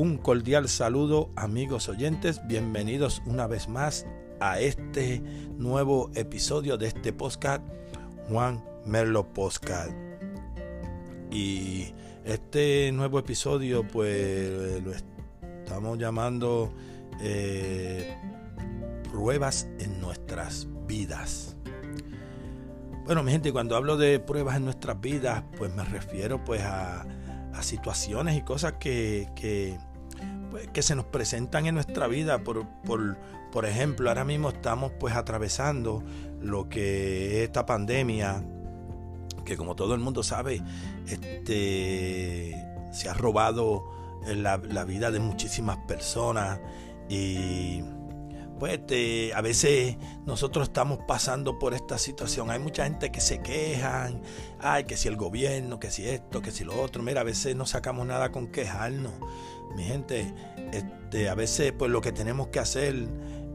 Un cordial saludo amigos oyentes, bienvenidos una vez más a este nuevo episodio de este podcast Juan Merlo Podcast. Y este nuevo episodio pues lo estamos llamando eh, pruebas en nuestras vidas. Bueno, mi gente, cuando hablo de pruebas en nuestras vidas, pues me refiero pues a, situaciones y cosas que, pues, que, se nos presentan en nuestra vida. Por, por, ejemplo, ahora mismo estamos pues atravesando lo que es esta pandemia, que como todo el mundo sabe, este, se ha robado la, la vida de muchísimas personas y pues a veces nosotros estamos pasando por esta situación. Hay mucha gente que se quejan, ay, que si el gobierno, que si esto, que si lo otro. Mira, a veces no sacamos nada con quejarnos. Mi gente, este, a veces pues lo que tenemos que hacer,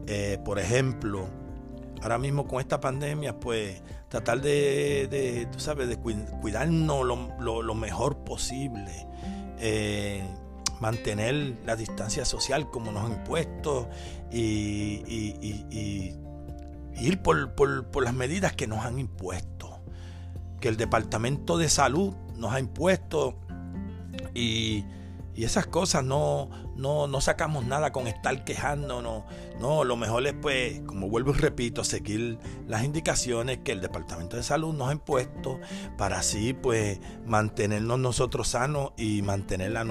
eh, por ejemplo, ahora mismo con esta pandemia, pues tratar de, tú sabes, de cuidarnos lo, mejor posible. Eh, mantener la distancia social como nos han impuesto y, ir por, las medidas que nos han impuesto, que el Departamento de Salud nos ha impuesto y, esas cosas no, no, no, sacamos nada con estar quejándonos. No, lo mejor es pues, como vuelvo y repito, seguir las indicaciones que el Departamento de Salud nos ha impuesto para así pues mantenernos nosotros sanos y mantener a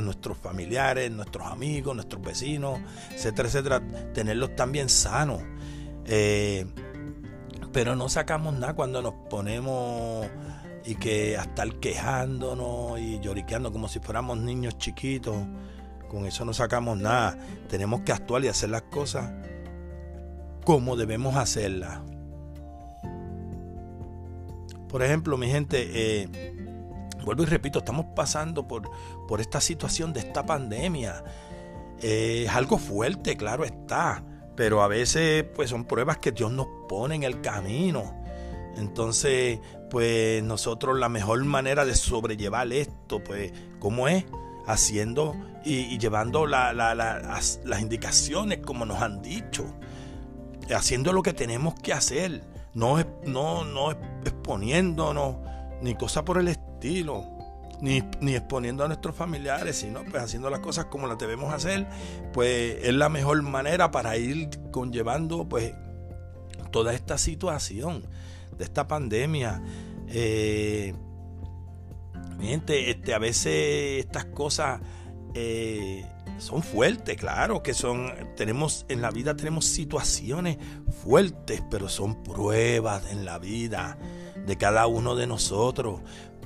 nuestros familiares, nuestros amigos, nuestros vecinos, etcétera, etcétera, tenerlos también sanos. Eh, pero no sacamos nada cuando nos ponemos y que hasta estar quejándonos y lloriqueando como si fuéramos niños chiquitos. Con eso no sacamos nada. Tenemos que actuar y hacer las cosas como debemos hacerlas. Por ejemplo, mi gente, eh, vuelvo y repito, estamos pasando por, por esta situación de esta pandemia. Eh, es algo fuerte, claro está, pero a veces pues son pruebas que Dios nos pone en el camino. Entonces, pues nosotros la mejor manera de sobrellevar esto, pues, ¿cómo es? Haciendo y, llevando las, indicaciones como nos han dicho. Haciendo lo que tenemos que hacer. No, no, no exponiéndonos ni cosa por el estilo, ni, exponiendo a nuestros familiares, sino pues haciendo las cosas como las debemos hacer, pues es la mejor manera para ir conllevando pues toda esta situación de esta pandemia. Eh, gente, este, a veces estas cosas eh, son fuertes, claro, que son, tenemos, en la vida tenemos situaciones fuertes, pero son pruebas en la vida de cada uno de nosotros.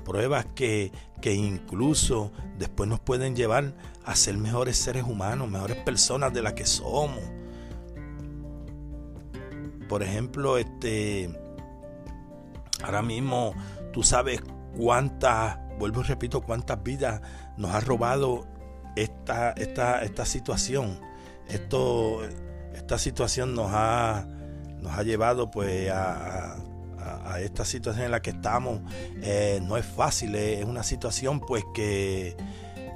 Pruebas que, que incluso después nos pueden llevar a ser mejores seres humanos, mejores personas de las que somos. Por ejemplo, este, ahora mismo tú sabes cuántas, vuelvo y repito, cuántas vidas nos ha robado esta, esta, esta situación. Esto, esta situación nos ha, nos ha llevado pues a, a, esta situación en la que estamos. Eh, no es fácil, es una situación pues que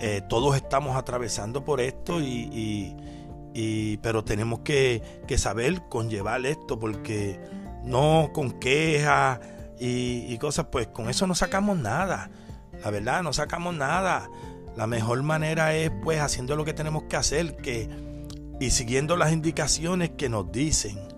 eh, todos estamos atravesando por esto y, pero tenemos que, saber conllevar esto porque no con quejas y, y cosas, pues con eso no sacamos nada. La verdad, no sacamos nada. La mejor manera es pues haciendo lo que tenemos que hacer que, y siguiendo las indicaciones que nos dicen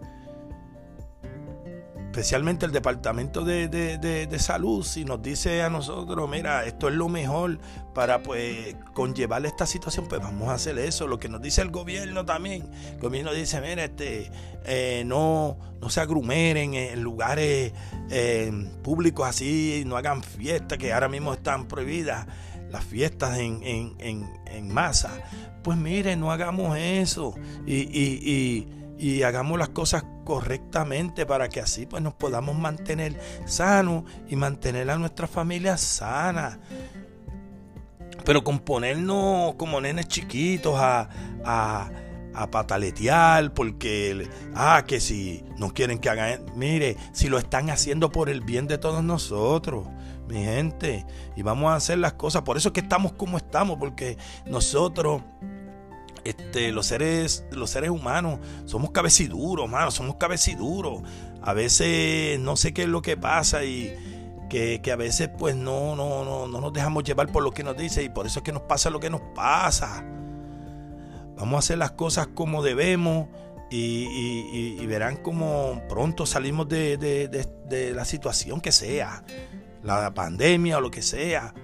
especialmente el Departamento de, Salud, si nos dice a nosotros, mira, esto es lo mejor para pues conllevar esta situación, pues vamos a hacer eso. Lo que nos dice el gobierno también, el gobierno dice, mira, este, eh, no, no se agrumeren en lugares eh, públicos así, no hagan fiestas que ahora mismo están prohibidas, las fiestas en, en, masa. Pues mire, no hagamos eso y, y, y hagamos las cosas correctamente para que así pues nos podamos mantener sanos y mantener a nuestra familia sana. Pero con ponernos como nenes chiquitos a, a, a pataletear porque, ah, que si no quieren que hagan, mire, si lo están haciendo por el bien de todos nosotros, mi gente, y vamos a hacer las cosas. Por eso es que estamos como estamos, porque nosotros este, los seres, los seres humanos, somos cabeciduros, mano, somos cabeciduros. A veces no sé qué es lo que pasa y que, a veces pues no, no, no, no nos dejamos llevar por lo que nos dice y por eso es que nos pasa lo que nos pasa. Vamos a hacer las cosas como debemos y, verán como pronto salimos de, de la situación que sea, la pandemia o lo que sea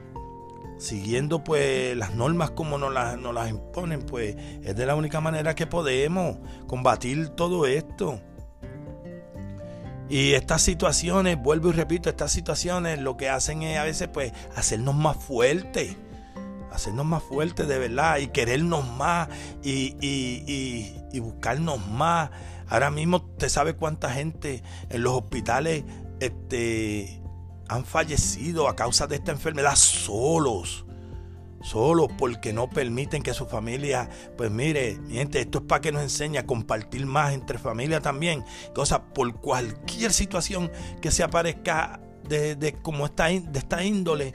siguiendo pues las normas como nos las, nos las imponen, pues es de la única manera que podemos combatir todo esto. Y estas situaciones, vuelvo y repito, estas situaciones lo que hacen es a veces pues hacernos más fuertes, hacernos más fuertes de verdad y querernos más y, y, y buscarnos más. Ahora mismo usted sabe cuánta gente en los hospitales este, han fallecido a causa de esta enfermedad solos. Solos porque no permiten que su familia, pues mire, gente, esto es para que nos enseñe a compartir más entre familia también. Cosa por cualquier situación que se aparezca de, como esta, de esta índole,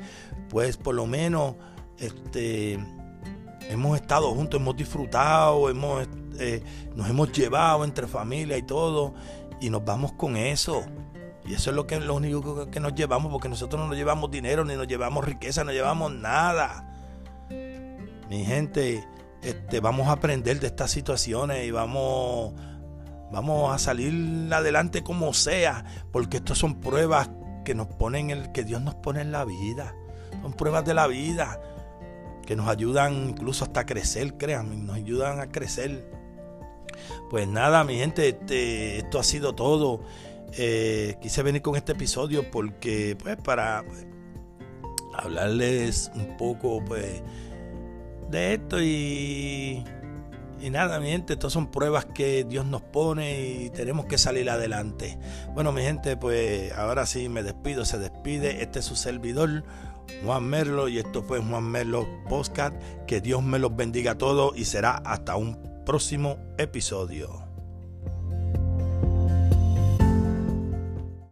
pues por lo menos este, hemos estado juntos, hemos disfrutado, hemos, eh, nos hemos llevado entre familia y todo, y nos vamos con eso. Y eso es lo, que, lo único que nos llevamos, porque nosotros no nos llevamos dinero, ni nos llevamos riqueza, no llevamos nada. Mi gente, este, vamos a aprender de estas situaciones y vamos, vamos a salir adelante como sea, porque estas son pruebas que nos ponen el, que Dios nos pone en la vida. Son pruebas de la vida que nos ayudan incluso hasta crecer, créanme, nos ayudan a crecer. Pues nada, mi gente, este, esto ha sido todo. Eh, quise venir con este episodio porque, pues, para hablarles un poco, pues, de esto y, nada, mi gente, estas son pruebas que Dios nos pone y tenemos que salir adelante. Bueno, mi gente, pues, ahora sí me despido, se despide. Este es su servidor. Juan Merlo y esto fue Juan Merlo Postcat. Que Dios me los bendiga a todos y será hasta un próximo episodio.